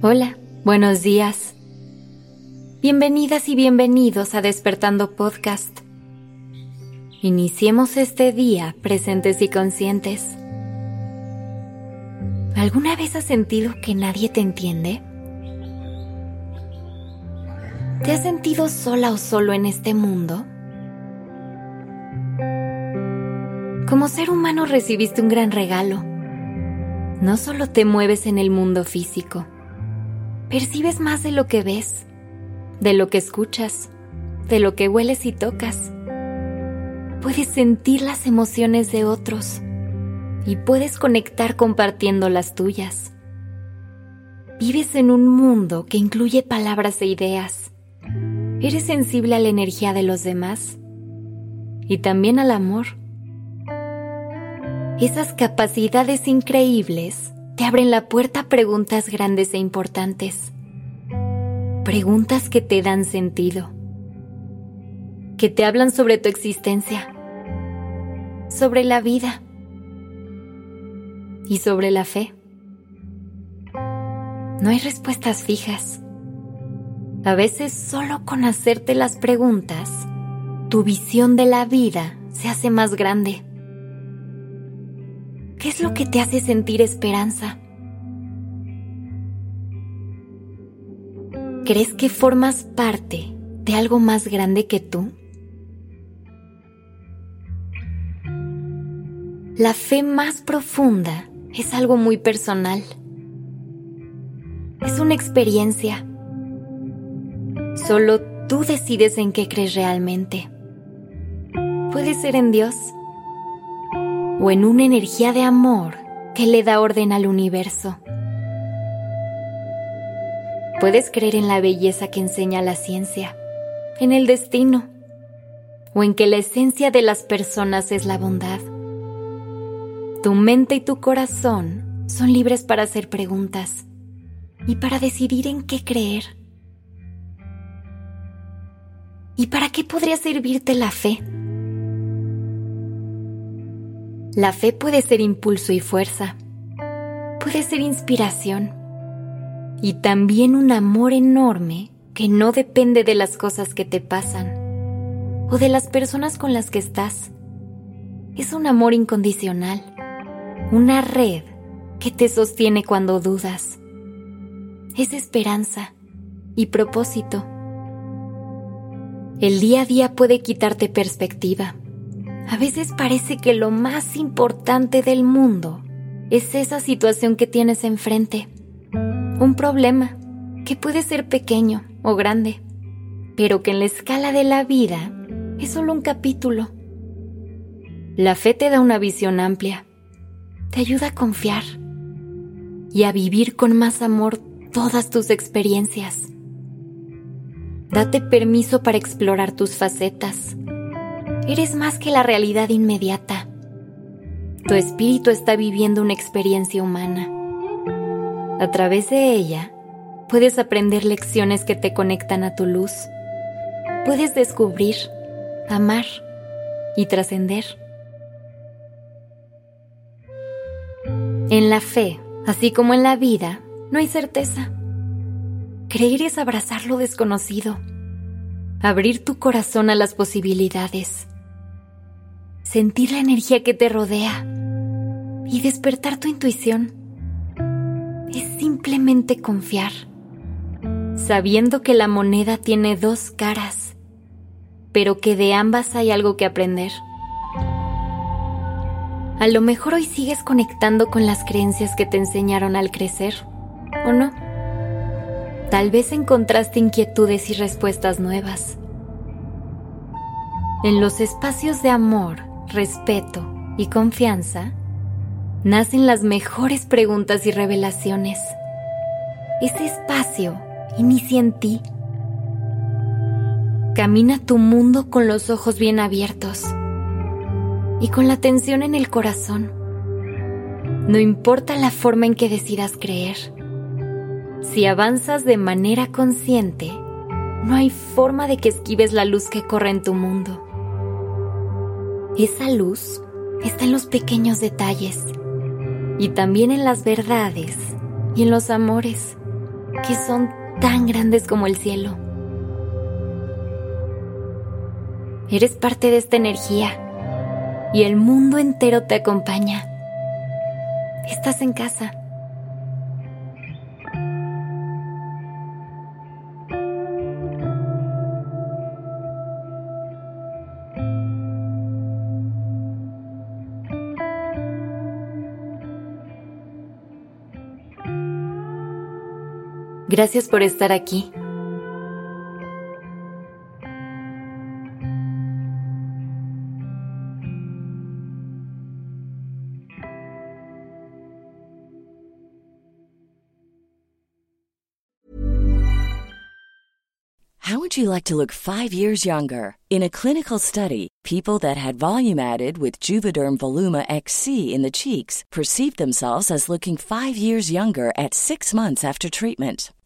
Hola, buenos días. Bienvenidas y bienvenidos a Despertando Podcast. Iniciemos este día presentes y conscientes. ¿Alguna vez has sentido que nadie te entiende? ¿Te has sentido sola o solo en este mundo? Como ser humano recibiste un gran regalo. No solo te mueves en el mundo físico, percibes más de lo que ves, de lo que escuchas, de lo que hueles y tocas. Puedes sentir las emociones de otros y puedes conectar compartiendo las tuyas. Vives en un mundo que incluye palabras e ideas. Eres sensible a la energía de los demás y también al amor. Esas capacidades increíbles te abren la puerta preguntas grandes e importantes. Preguntas que te dan sentido. Que te hablan sobre tu existencia. Sobre la vida. Y sobre la fe. No hay respuestas fijas. A veces solo con hacerte las preguntas, tu visión de la vida se hace más grande. ¿Qué es lo que te hace sentir esperanza? ¿Crees que formas parte de algo más grande que tú? La fe más profunda es algo muy personal. Es una experiencia. Solo tú decides en qué crees realmente. Puede ser en Dios o en una energía de amor que le da orden al universo. Puedes creer en la belleza que enseña la ciencia, en el destino, o en que la esencia de las personas es la bondad. Tu mente y tu corazón son libres para hacer preguntas y para decidir en qué creer. ¿Y para qué podría servirte la fe? La fe puede ser impulso y fuerza, puede ser inspiración y también un amor enorme que no depende de las cosas que te pasan o de las personas con las que estás. Es un amor incondicional, una red que te sostiene cuando dudas. Es esperanza y propósito. El día a día puede quitarte perspectiva a veces parece que lo más importante del mundo es esa situación que tienes enfrente. Un problema que puede ser pequeño o grande, pero que en la escala de la vida es solo un capítulo. La fe te da una visión amplia, te ayuda a confiar y a vivir con más amor todas tus experiencias. Date permiso para explorar tus facetas Eres más que la realidad inmediata. Tu espíritu está viviendo una experiencia humana. A través de ella, puedes aprender lecciones que te conectan a tu luz. Puedes descubrir, amar y trascender. En la fe, así como en la vida, no hay certeza. Creer es abrazar lo desconocido, abrir tu corazón a las posibilidades sentir la energía que te rodea y despertar tu intuición. Es simplemente confiar, sabiendo que la moneda tiene dos caras, pero que de ambas hay algo que aprender. A lo mejor hoy sigues conectando con las creencias que te enseñaron al crecer, ¿o no? Tal vez encontraste inquietudes y respuestas nuevas. En los espacios de amor respeto y confianza, nacen las mejores preguntas y revelaciones. Ese espacio inicia en ti. Camina tu mundo con los ojos bien abiertos y con la atención en el corazón. No importa la forma en que decidas creer. Si avanzas de manera consciente, no hay forma de que esquives la luz que corre en tu mundo. Esa luz está en los pequeños detalles y también en las verdades y en los amores. que son tan grandes como el cielo. Eres parte de esta energía y el mundo entero te acompaña. Estás en casa. Gracias por estar aquí. How would you like to look five years younger? In a clinical study, people that had volume added with Juvederm Voluma XC in the cheeks perceived themselves as looking five years younger at six months after treatment.